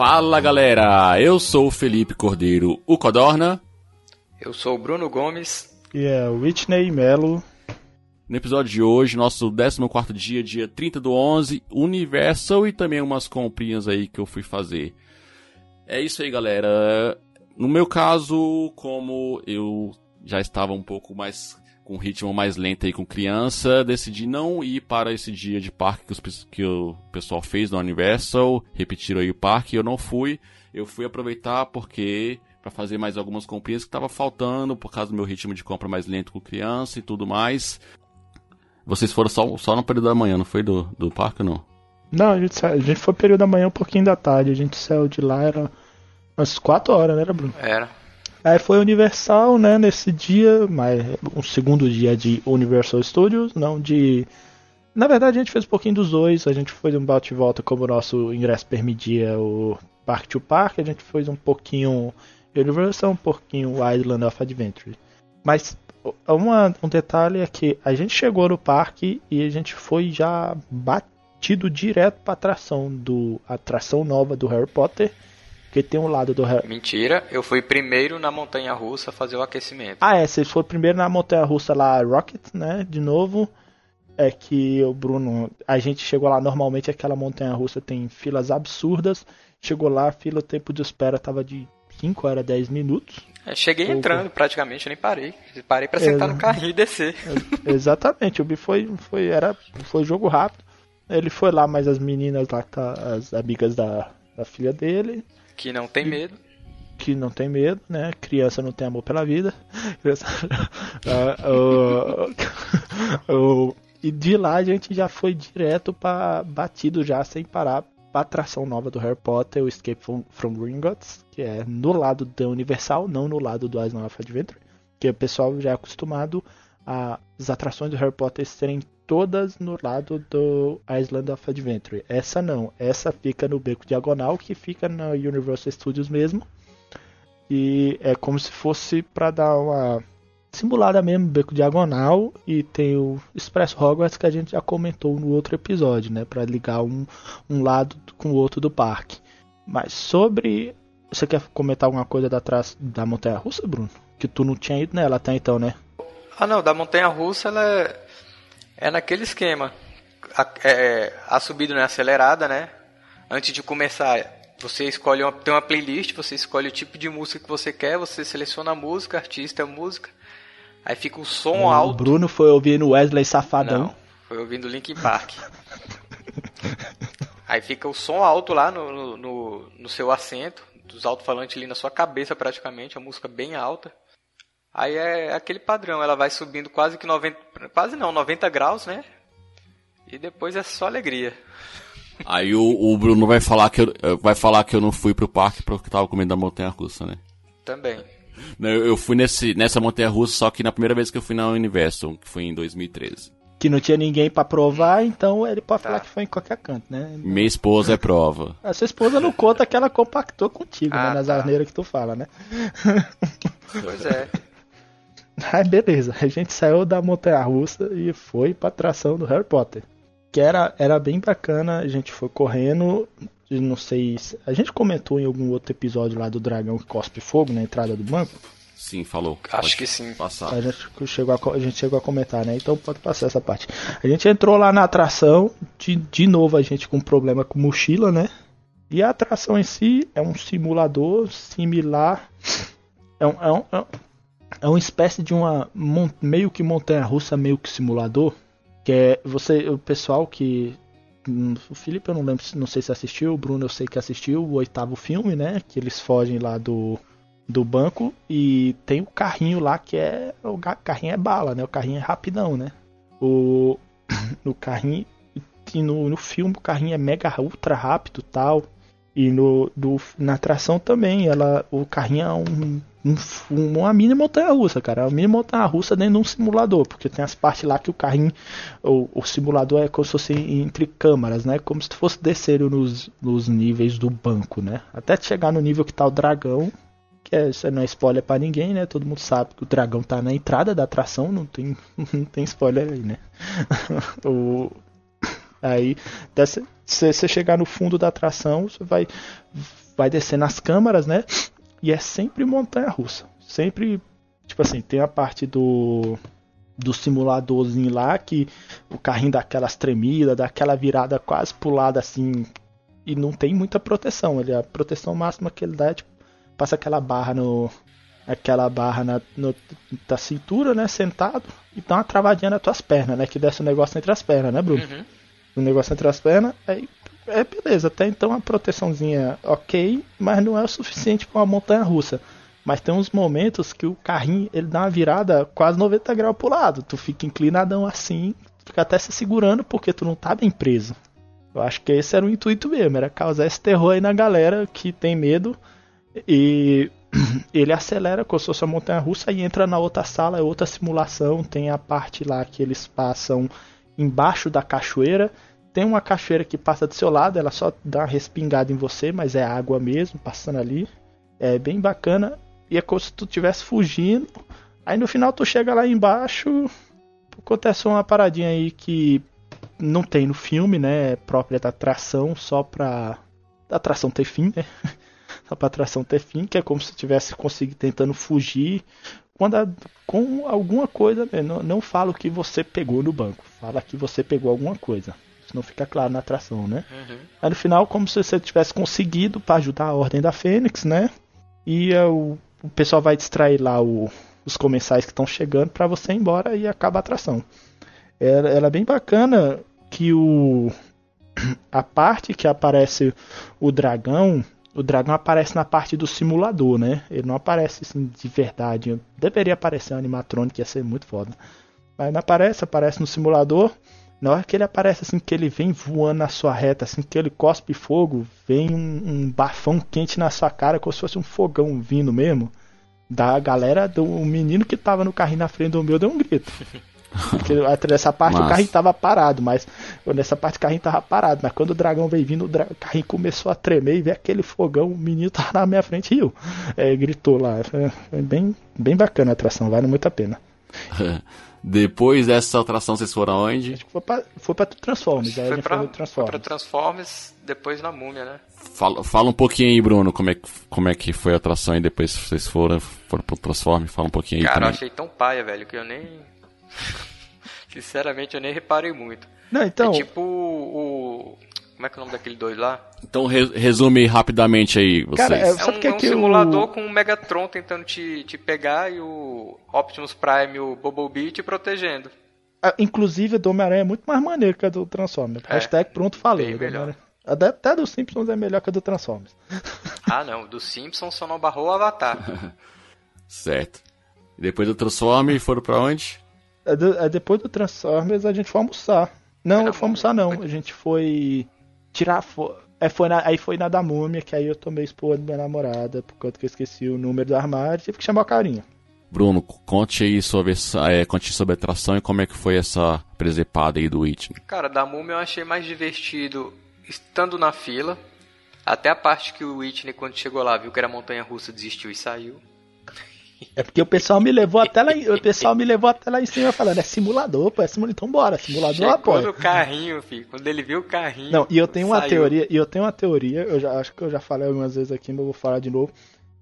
Fala galera, eu sou o Felipe Cordeiro, o Codorna. Eu sou o Bruno Gomes. E é o Whitney Melo. No episódio de hoje, nosso 14 dia, dia 30 do 11, Universal e também umas comprinhas aí que eu fui fazer. É isso aí, galera. No meu caso, como eu já estava um pouco mais com ritmo mais lento aí com criança, decidi não ir para esse dia de parque que, os, que o pessoal fez no Universal, repetiram aí o parque, eu não fui. Eu fui aproveitar porque para fazer mais algumas comprinhas que estava faltando por causa do meu ritmo de compra mais lento com criança e tudo mais. Vocês foram só, só no período da manhã, não foi do, do parque não? Não, a gente, a gente foi período da manhã um pouquinho da tarde. A gente saiu de lá, era umas 4 horas, né, Bruno? Era. Aí foi Universal, né, nesse dia, mas um segundo dia de Universal Studios, não de. Na verdade a gente fez um pouquinho dos dois, a gente foi um bate e volta como o nosso ingresso permitia o Park to Park, a gente fez um pouquinho Universal, um pouquinho Island of Adventure. Mas uma, um detalhe é que a gente chegou no parque e a gente foi já batido direto para atração do atração nova do Harry Potter porque tem um lado do Mentira, eu fui primeiro na montanha russa fazer o aquecimento. Ah, é, você foi primeiro na montanha russa lá, Rocket, né? De novo. É que o Bruno. A gente chegou lá, normalmente aquela montanha russa tem filas absurdas. Chegou lá, a fila, o tempo de espera tava de 5 era 10 minutos. É, cheguei entrando praticamente, nem parei. Parei para sentar no carrinho e descer. Exatamente, o Bi foi, foi, era, foi jogo rápido. Ele foi lá, mas as meninas lá, tá, as amigas da, da filha dele, que não tem medo. Que não tem medo, né? Criança não tem amor pela vida. e de lá a gente já foi direto para batido já sem parar pra atração nova do Harry Potter, o Escape from, from Gringotts, que é no lado da Universal, não no lado do Island of Adventure, que o pessoal já é acostumado as atrações do Harry Potter serem todas no lado do Island of Adventure. Essa não, essa fica no beco diagonal, que fica na Universal Studios mesmo. E é como se fosse para dar uma simulada mesmo, beco diagonal. E tem o Expresso Hogwarts que a gente já comentou no outro episódio, né? Para ligar um, um lado com o outro do parque. Mas sobre. Você quer comentar alguma coisa da, da Montanha Russa, Bruno? Que tu não tinha ido nela até então, né? Ah, não, da montanha russa ela é, é naquele esquema. A, é, a subida não é acelerada, né? Antes de começar, você escolhe uma, tem uma playlist, você escolhe o tipo de música que você quer, você seleciona a música, artista, música. Aí fica o som o alto. O Bruno foi ouvindo Wesley Safadão. Não, foi ouvindo Linkin Park. Aí fica o som alto lá no, no, no, no seu assento, dos alto-falantes ali na sua cabeça praticamente, a música bem alta. Aí é aquele padrão, ela vai subindo quase que 90, quase não, 90 graus, né? E depois é só alegria. Aí o, o Bruno vai falar que eu, vai falar que eu não fui pro parque porque tava comendo a montanha russa, né? Também. Eu, eu fui nesse, nessa montanha russa só que na primeira vez que eu fui na Universal, que foi em 2013. Que não tinha ninguém para provar, então ele pode tá. falar que foi em qualquer canto, né? Minha esposa é prova. A sua esposa não conta que ela compactou contigo, né? ah, né? Nas tá. asneiras que tu fala, né? Pois é. Aí beleza, a gente saiu da montanha russa e foi pra atração do Harry Potter. Que era, era bem bacana, a gente foi correndo, não sei, se, a gente comentou em algum outro episódio lá do dragão que cospe fogo na entrada do banco. Sim, falou. Acho que sim. Passar. A gente, chegou a, a gente chegou a comentar, né? Então pode passar essa parte. A gente entrou lá na atração, de, de novo a gente com problema com mochila, né? E a atração em si é um simulador similar. É um, é um, é um é uma espécie de uma meio que montanha russa, meio que simulador, que é você, o pessoal que hum, o Felipe eu não lembro, não sei se assistiu, o Bruno eu sei que assistiu o oitavo filme, né, que eles fogem lá do do banco e tem o carrinho lá que é o carrinho é bala, né? O carrinho é rapidão, né? O no carrinho no, no filme o carrinho é mega ultra rápido, tal. E no do, na atração também, ela o carrinho é um um, uma mini montanha russa, cara. Uma mini montanha russa dentro de um simulador, porque tem as partes lá que o carrinho, o, o simulador é como se fosse entre câmaras, né? Como se fosse descer nos, nos níveis do banco, né? Até chegar no nível que tá o dragão, que é, isso não é spoiler para ninguém, né? Todo mundo sabe que o dragão tá na entrada da atração, não tem, não tem spoiler aí, né? o, Aí, se você chegar no fundo da atração, você vai, vai descer nas câmaras, né? E é sempre montanha russa. Sempre, tipo assim, tem a parte do do simuladorzinho lá que o carrinho dá aquelas tremidas, dá aquela virada quase pulada assim e não tem muita proteção. Ele a proteção máxima que ele dá é tipo, passa aquela barra no aquela barra na no, da cintura, né, sentado e dá uma travadinha nas tuas pernas, né, que desce o um negócio entre as pernas, né, Bruno? Uhum. O negócio entre as pernas, aí é beleza, até então a proteçãozinha ok, mas não é o suficiente para uma montanha russa. Mas tem uns momentos que o carrinho ele dá uma virada quase 90 graus pro lado. Tu fica inclinadão assim, fica até se segurando porque tu não tá bem preso. Eu acho que esse era o intuito mesmo, era causar esse terror aí na galera que tem medo. E ele acelera como se fosse a montanha russa e entra na outra sala, é outra simulação. Tem a parte lá que eles passam embaixo da cachoeira tem uma cachoeira que passa do seu lado, ela só dá uma respingada em você, mas é água mesmo passando ali. É bem bacana. E é como se tu estivesse fugindo. Aí no final tu chega lá embaixo. Acontece uma paradinha aí que não tem no filme, né? É própria da atração, só pra. Da atração ter fim, né? só pra atração ter fim, que é como se tivesse conseguido tentando fugir. Quando a, com alguma coisa, né? não, não fala o que você pegou no banco, fala que você pegou alguma coisa não fica claro na atração, né? Uhum. Aí no final, como se você tivesse conseguido para ajudar a Ordem da Fênix, né? E uh, o, o pessoal vai distrair lá o, os comensais que estão chegando para você ir embora e acaba a atração. Ela, ela é bem bacana que o a parte que aparece o dragão, o dragão aparece na parte do simulador, né? Ele não aparece assim de verdade. Deveria aparecer um animatrônico, ia ser muito foda. Mas não aparece, aparece no simulador. Na hora que ele aparece assim, que ele vem voando na sua reta, assim, que ele cospe fogo, vem um, um bafão quente na sua cara, como se fosse um fogão vindo mesmo. Da galera, do o menino que tava no carrinho na frente do meu deu um grito. Porque nessa parte Mas... o carrinho tava parado, mas nessa parte o carrinho tava parado, mas quando o dragão veio vindo, o, dra... o carrinho começou a tremer e ver aquele fogão, o menino tava na minha frente e riu. É, gritou lá. É, bem, bem bacana a atração, vale muito a pena. Depois dessa atração, vocês foram aonde? Acho que foi pra, foi pra Transformers. Aí foi, pra, foi Transformers. pra Transformers, depois na Múmia, né? Fala, fala um pouquinho aí, Bruno, como é, como é que foi a atração e depois vocês foram, foram pro Transformers. Fala um pouquinho aí Cara, também. eu achei tão paia, velho, que eu nem... Sinceramente, eu nem reparei muito. Não, então... É tipo o... Como é que é o nome daquele dois lá? Então resume rapidamente aí, vocês. Cara, é, é um, é um simulador o... com um Megatron tentando te, te pegar e o Optimus Prime e o Bumblebee te protegendo. Ah, inclusive, do Homem-Aranha é muito mais maneiro que a do Transformers. É, Hashtag pronto falei. melhor. Até do Simpsons é melhor que a do Transformers. Ah, não. Do Simpsons só não barrou o Avatar. certo. E depois do Transformers foram pra onde? É, depois do Transformers a gente foi almoçar. Não, não foi almoçar não. A gente foi tirar foto. É, foi na, aí foi na da múmia, que aí eu tomei expor da minha namorada, por conta que eu esqueci o número do armário, tive que chamar o carinha. Bruno, conte aí sobre, é, conte sobre a atração e como é que foi essa presepada aí do Whitney. Cara, da múmia eu achei mais divertido estando na fila. Até a parte que o Whitney, quando chegou lá, viu que era montanha russa, desistiu e saiu. É porque o pessoal me levou até lá, o pessoal me levou até lá em cima falando, é simulador, pô, é simulador, então bora, simulador Chegou apoia. no carrinho, filho, quando ele viu o carrinho. Não, e eu tenho uma teoria, e eu tenho uma teoria, eu já acho que eu já falei algumas vezes aqui, mas eu vou falar de novo,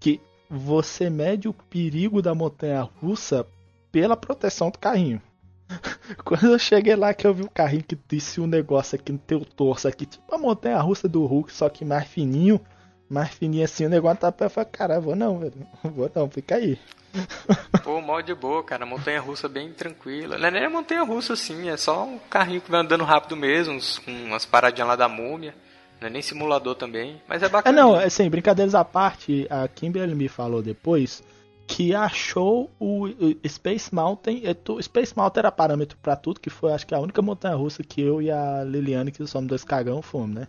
que você mede o perigo da montanha russa pela proteção do carrinho. Quando eu cheguei lá que eu vi o carrinho que disse um negócio aqui no teu torso aqui, tipo a montanha russa do Hulk, só que mais fininho mais fininho assim, o negócio tá pra falar, cara, vou não, velho. Vou não, fica aí. Pô, mal de boa, cara. Montanha russa bem tranquila. Não é nem montanha russa assim, é só um carrinho que vai andando rápido mesmo, com umas paradinhas lá da múmia. Não é nem simulador também, mas é bacana. É, não, assim, brincadeiras à parte, a Kimberly me falou depois que achou o, Space Mountain. É, Space Mountain era parâmetro para tudo, que foi acho que a única montanha russa que eu e a Liliane, que somos dois cagão, fomos, né?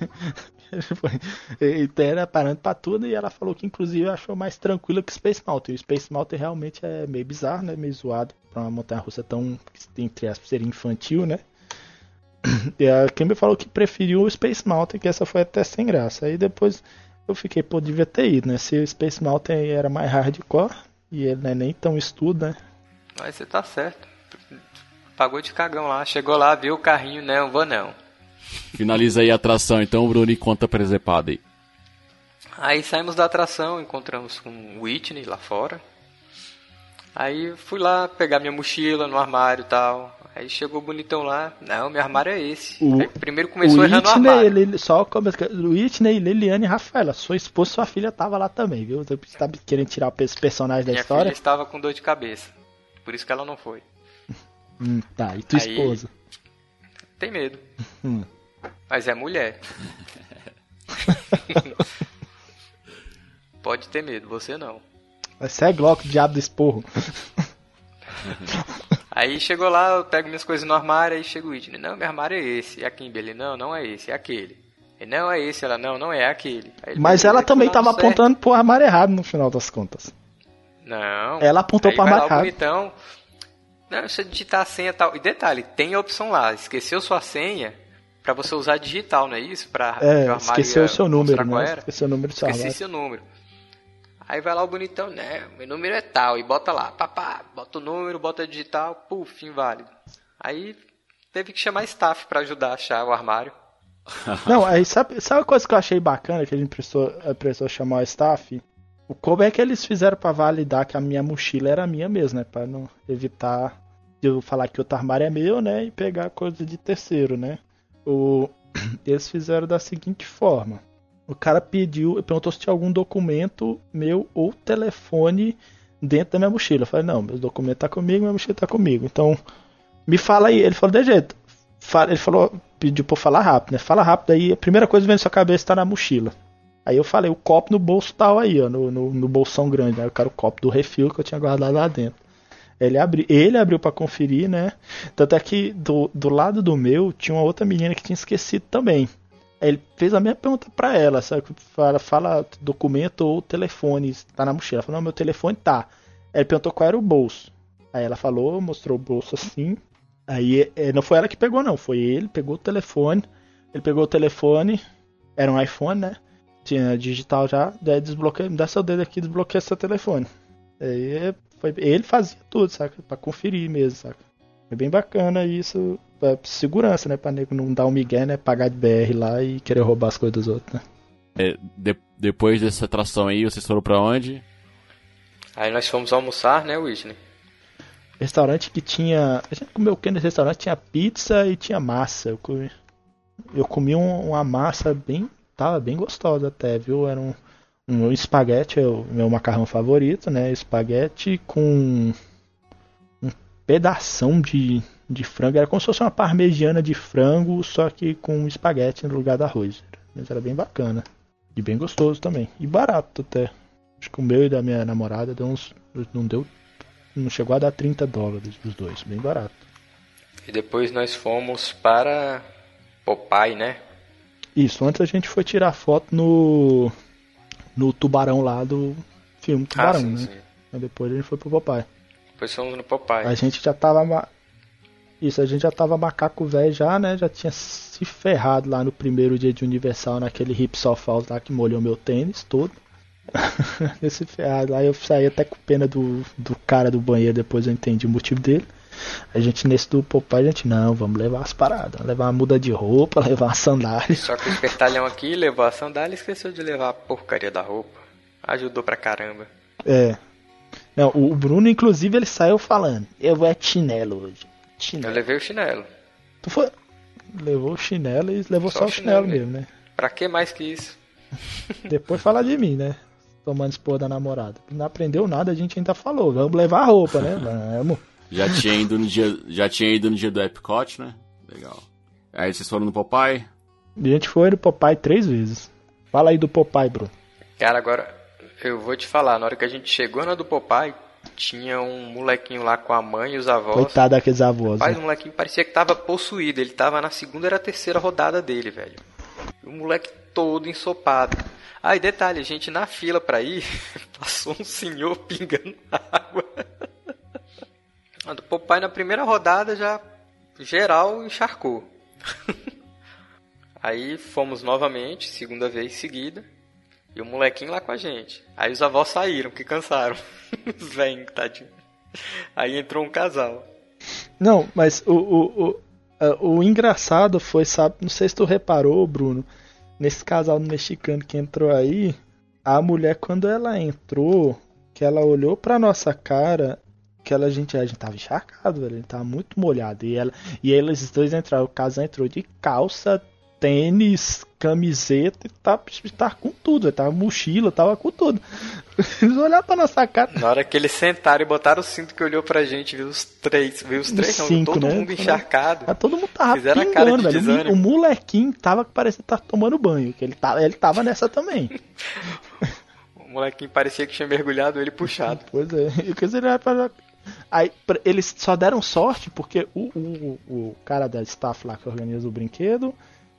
então era parâmetro para tudo e ela falou que inclusive achou mais tranquila que Space Mountain. O Space Mountain realmente é meio bizarro, né? Meio zoado para uma montanha russa tão, entre aspas, ser infantil, né? E a Kimber falou que preferiu o Space Mountain, que essa foi até sem graça. Aí depois eu fiquei, pô, devia ter ido, né? Se o Space Mountain era mais hardcore e ele não é nem tão estudo, né? Mas você tá certo. pagou de cagão lá. Chegou lá, viu o carrinho, não, vou não. Finaliza aí a atração, então, Bruno, e conta presepada aí. Aí saímos da atração, encontramos com o Whitney lá fora. Aí fui lá pegar minha mochila no armário e tal. Aí chegou bonitão lá. Não, meu armário é esse. O- Aí primeiro começou o errando o Whitney, armário. ele, só o Whitney, Liliane e Rafaela, sua esposa e sua filha tava lá também, viu? Você tá querendo tirar esse personagem da Minha história? filha estava com dor de cabeça. Por isso que ela não foi. Hum, tá, e tua Aí- esposa? Tem medo. Hum. Mas é mulher. Pode ter medo, você não. Você é Glock, diabo do esporro. Aí chegou lá, eu pego minhas coisas no armário, aí chega o Whitney. Não, meu armário é esse. E a Kimberly, ele, não, não é esse, é aquele. Ele, não, é esse. Ela, não, não é aquele. Mas ela também fui lá tava no certo. apontando pro armário errado no final das contas. Não. Ela apontou lá armário errado. bonitão. Não, deixa eu digitar a senha e tal. E detalhe, tem a opção lá. Esqueceu sua senha pra você usar digital, não é isso? Pra É, esqueceu o seu número, né? Esqueceu o número do seu Esqueci seu número. Aí vai lá o bonitão, né? Meu número é tal. E bota lá, papá, bota o número, bota digital, puf, inválido. Aí teve que chamar staff pra ajudar a achar o armário. Não, aí sabe, sabe uma coisa que eu achei bacana que a gente precisou, a precisou chamar o staff? O como é que eles fizeram pra validar que a minha mochila era minha mesmo, né? Pra não evitar de eu falar que outro armário é meu, né? E pegar coisa de terceiro, né? O, eles fizeram da seguinte forma. O cara pediu, perguntou se tinha algum documento meu ou telefone dentro da minha mochila. Eu falei, não, meu documento tá comigo, minha mochila tá comigo. Então, me fala aí. Ele falou, de jeito. Ele falou, pediu pra eu falar rápido, né? Fala rápido aí, a primeira coisa que vem na sua cabeça tá na mochila. Aí eu falei, o copo no bolso tal aí, ó, no, no, no bolsão grande, né? Eu quero o copo do refil que eu tinha guardado lá dentro. Ele abriu, ele abriu para conferir, né? Tanto é que do, do lado do meu tinha uma outra menina que tinha esquecido também. Ele fez a mesma pergunta pra ela, sabe? Fala, fala documento ou telefone, tá na mochila. Ela falou, não, meu telefone tá. Ele perguntou qual era o bolso. Aí ela falou, mostrou o bolso assim. Aí eh, não foi ela que pegou, não. Foi ele, pegou o telefone. Ele pegou o telefone. Era um iPhone, né? Tinha digital já. Daí desbloqueia. Me dá seu dedo aqui, desbloqueia seu telefone. Aí foi, ele fazia tudo, saca? Pra conferir mesmo, saca? É bem bacana isso. Pra segurança, né? Pra nego não dar um migué, né? Pagar de BR lá e querer roubar as coisas dos outros, né? É, de- depois dessa atração aí, vocês foram pra onde? Aí nós fomos almoçar, né, Whitney? Restaurante que tinha. A gente comeu o que nesse restaurante? Tinha pizza e tinha massa. Eu comi, eu comi um- uma massa bem. Tava bem gostosa até, viu? Era um, um espaguete, é o meu macarrão favorito, né? Espaguete com pedação de, de frango. Era como se fosse uma parmegiana de frango, só que com espaguete no lugar do arroz. Mas era bem bacana. E bem gostoso também. E barato até. Acho que o meu e da minha namorada deu uns. Não deu não chegou a dar 30 dólares os dois, bem barato. E depois nós fomos para Popeye, né? Isso, antes a gente foi tirar foto no no tubarão lá do filme Tubarão, ah, sim, né? sim. Aí depois a gente foi pro Popeye. Depois fomos no Popeye. A gente já tava Isso, a gente já tava macaco velho já, né? Já tinha se ferrado lá no primeiro dia de Universal naquele hip soft house lá que molhou meu tênis todo. Esse ferrado lá, eu saí até com pena do, do cara do banheiro, depois eu entendi o motivo dele. A gente nesse do Popeye, a gente, não, vamos levar as paradas, levar uma muda de roupa, levar uma sandália. Só que o espertalhão aqui levou a sandália e esqueceu de levar a porcaria da roupa. Ajudou pra caramba. É. Não, o Bruno, inclusive, ele saiu falando, eu vou é chinelo hoje. Eu Chinelo. levei o chinelo. Tu foi. Levou o chinelo e levou só, Só o o chinelo, chinelo mesmo, né? Pra que mais que isso? Depois fala de mim, né? Tomando expor da namorada. Não aprendeu nada, a gente ainda falou. Vamos levar a roupa, né? Vamos. Já tinha ido no dia, já tinha ido no dia do Epcot, né? Legal. Aí vocês foram no Popeye? A gente foi no Popeye três vezes. Fala aí do Popeye, Bruno. Cara, agora eu vou te falar, na hora que a gente chegou na do Popeye, tinha um molequinho lá com a mãe e os avós. Coitado daqueles avós. Rapaz, né? o molequinho parecia que tava possuído. Ele tava na segunda era a terceira rodada dele, velho. O moleque todo ensopado. Ah, e detalhe, a gente na fila pra ir, passou um senhor pingando água. A do Popeye na primeira rodada já geral encharcou. Aí fomos novamente, segunda vez seguida. E o molequinho lá com a gente. Aí os avós saíram, que cansaram. Os velhos, tadinho. Aí entrou um casal. Não, mas o, o, o, o engraçado foi, sabe, não sei se tu reparou, Bruno, nesse casal mexicano que entrou aí, a mulher quando ela entrou, que ela olhou pra nossa cara, que ela, a gente, a gente tava encharcado, velho, ele tava muito molhado, e ela, e eles dois entraram, o casal entrou de calça, tênis, camiseta e tava, tava com tudo, tava mochila, tava com tudo. Eles olharam pra nossa cara. Na hora que eles sentaram e botaram o cinto que olhou pra gente, viu os três, viu os três, Cinco, todo né? mundo encharcado. Todo mundo tava Fizeram pingando, cara de velho. O mi- desânimo. O molequinho tava que parecia estar tomando banho, que ele tava, ele tava nessa também. O molequinho parecia que tinha mergulhado ele puxado. Pois é. E que ele pra- Aí eles só deram sorte porque o, o, o cara da staff lá que organiza o brinquedo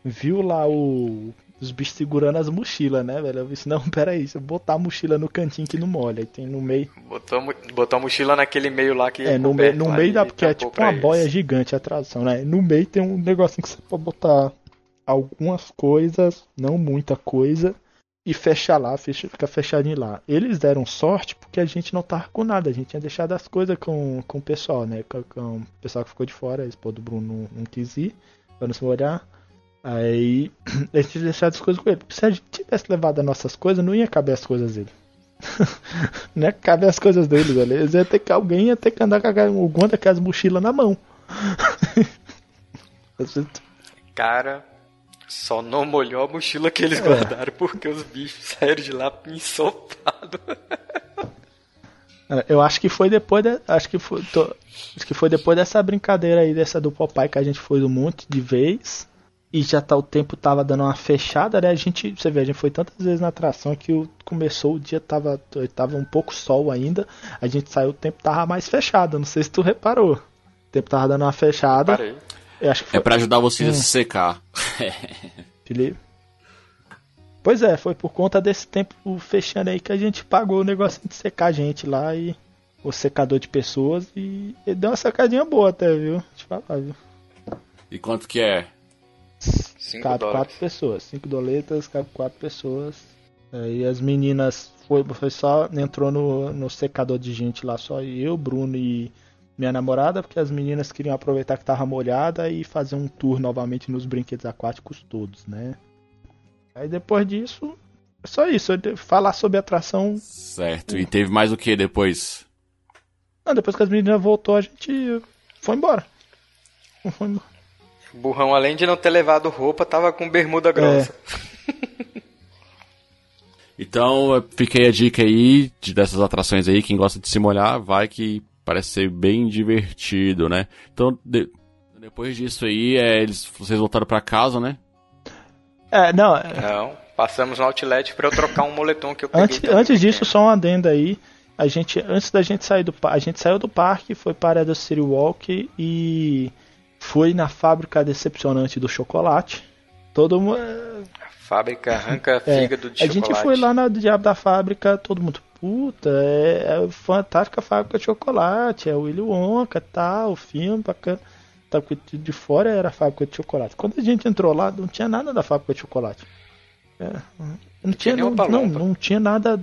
viu lá o, os bichos segurando as mochilas, né, velho? Eu disse, não, peraí, se eu botar a mochila no cantinho que não molha. Aí tem no meio. Botou, botou a mochila naquele meio lá que É, no, coberto meio, no meio da. Porque é tipo uma eles. boia gigante a tradução, né? No meio tem um negocinho que você pode botar algumas coisas, não muita coisa, e fechar lá, fecha, fica fechadinho lá. Eles deram sorte porque a gente não tava com nada, a gente tinha deixado as coisas com, com o pessoal, né? Com, com o pessoal que ficou de fora, a esposa do Bruno não, não quis ir, pra não se molhar. Aí a gente tinha deixado as coisas com ele. Se a gente tivesse levado as nossas coisas, não ia caber as coisas dele. não ia caber as coisas dele, velho. Eles ia ter que, alguém ia ter que andar com alguma daquelas mochilas na mão. Cara, só não molhou a mochila que É. eles guardaram porque os bichos saíram de lá ensopados. É, Eu acho que foi depois de, acho que foi, tô- acho que foi depois dessa brincadeira aí dessa do Popeye que a gente foi um monte de vez e já tá o tempo tava dando uma fechada, né? A gente, você vê, a gente foi tantas vezes na atração que o, começou o dia tava tava um pouco sol ainda. A gente saiu o tempo tava mais fechado, não sei se tu reparou. O tempo tava dando uma fechada. Parei. Eu acho que foi É pra ajudar vocês Hum. a se secar. Felipe. Pois é, foi por conta desse tempo fechando aí que a gente pagou o negocinho de secar a gente lá e o secador de pessoas e, e deu uma secadinha boa até, viu? Deixa eu falar, viu? E quanto que é? Cinco Cabe dólares. quatro pessoas, cinco doletas, cabe quatro pessoas. Aí as meninas foi, foi só, entrou no, no secador de gente lá, só eu, Bruno e minha namorada, porque as meninas queriam aproveitar que tava molhada e fazer um tour novamente nos brinquedos aquáticos todos, né? Aí depois disso, é só isso, falar sobre a atração. Certo. E teve mais o que depois? Não, depois que as meninas voltou, a gente foi embora. Foi embora. Burrão, além de não ter levado roupa, tava com bermuda grossa. Então, fica aí a dica aí de, dessas atrações aí. Quem gosta de se molhar, vai que parece ser bem divertido, né? Então, de- depois disso aí, é, eles, vocês voltaram pra casa, né? É, não, é- Não, passamos no outlet pra eu trocar um moletom que eu peguei. Antes, antes disso, pequeno. só um adendo aí. A gente, antes da gente sair do parque, a gente saiu do parque, foi para a City Walk e foi na fábrica decepcionante do chocolate. Todo mundo. A fábrica arranca É, fígado de a chocolate. gente foi lá na diabo da fábrica, todo mundo, puta, é, é fantástica a fábrica de chocolate, é o Willy Wonka, tal, o filme bacana. Tá, de fora era a fábrica de chocolate. Quando a gente entrou lá, não tinha nada da fábrica de chocolate. É, não, tinha, não, não, não tinha nada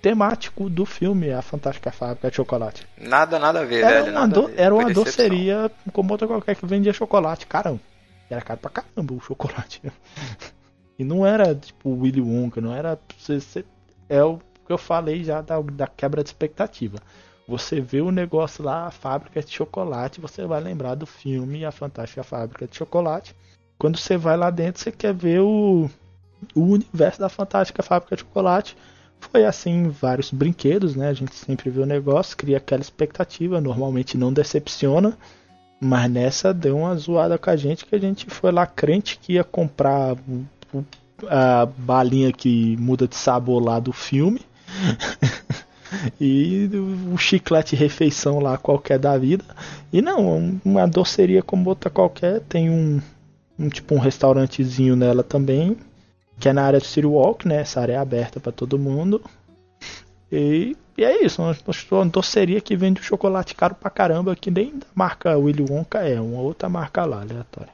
temático do filme A Fantástica Fábrica de Chocolate. Nada, nada a ver, Era velho. uma, do- ver. era uma Foi decepção. doceria como outra qualquer que vendia chocolate. Caramba, era caro pra caramba o chocolate. E não era tipo Willy Wonka, não era. Você, você- é o que eu falei já da, da quebra de expectativa. Você vê o negócio lá, a fábrica de chocolate, você vai lembrar do filme A Fantástica Fábrica de Chocolate. Quando você vai lá dentro, você quer ver o, o universo da Fantástica Fábrica de Chocolate. Foi assim vários brinquedos, né? A gente sempre vê o negócio, cria aquela expectativa, normalmente não decepciona. Mas nessa deu uma zoada com a gente que a gente foi lá crente que ia comprar a balinha que muda de sabor lá do filme. e o chiclete refeição lá qualquer da vida. E não, uma doceria como outra qualquer, tem um, um tipo um restaurantezinho nela também, que é na área do City Walk, né? Essa área é aberta para todo mundo. E, e é isso, uma, uma doceria que vende um chocolate caro pra caramba, que nem da marca Willy Wonka é, uma outra marca lá, aleatória.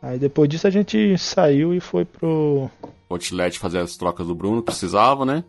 Aí depois disso a gente saiu e foi pro. Outlet fazer as trocas do Bruno, precisava, né?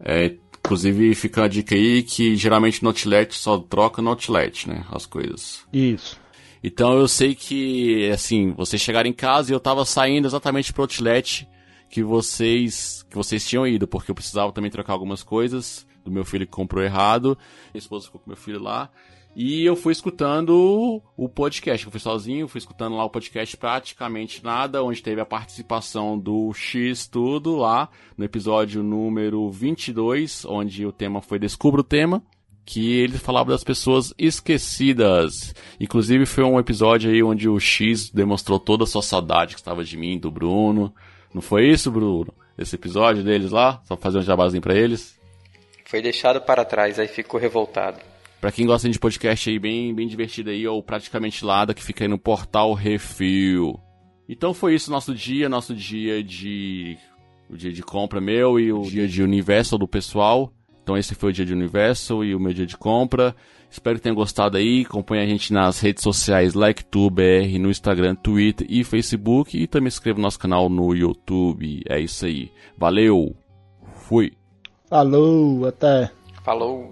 É, Inclusive, fica a dica aí que geralmente no outlet só troca no outlet, né? As coisas. Isso. Então eu sei que, assim, vocês chegaram em casa e eu tava saindo exatamente pro outlet que vocês que vocês tinham ido, porque eu precisava também trocar algumas coisas do meu filho que comprou errado. Minha esposa ficou com meu filho lá. E eu fui escutando o podcast. Eu fui sozinho, fui escutando lá o podcast praticamente nada, onde teve a participação do X Tudo lá, no episódio número 22, onde o tema foi Descubra o Tema que ele falava das pessoas esquecidas. Inclusive foi um episódio aí onde o X demonstrou toda a sua saudade que estava de mim, do Bruno. Não foi isso, Bruno? Esse episódio deles lá? Só fazer um jabazinho para eles? Foi deixado para trás, aí ficou revoltado. Pra quem gosta de podcast aí bem, bem divertido aí, ou praticamente nada, que fica aí no portal Refil. Então foi isso nosso dia, nosso dia de. O dia de compra meu e o dia de Universal do pessoal. Então esse foi o dia de Universal e o meu dia de compra. Espero que tenham gostado aí. Acompanhe a gente nas redes sociais LikeTubeBR, no Instagram, Twitter e Facebook. E também se inscreva no nosso canal no YouTube. É isso aí. Valeu! Fui! Falou, até! Falou!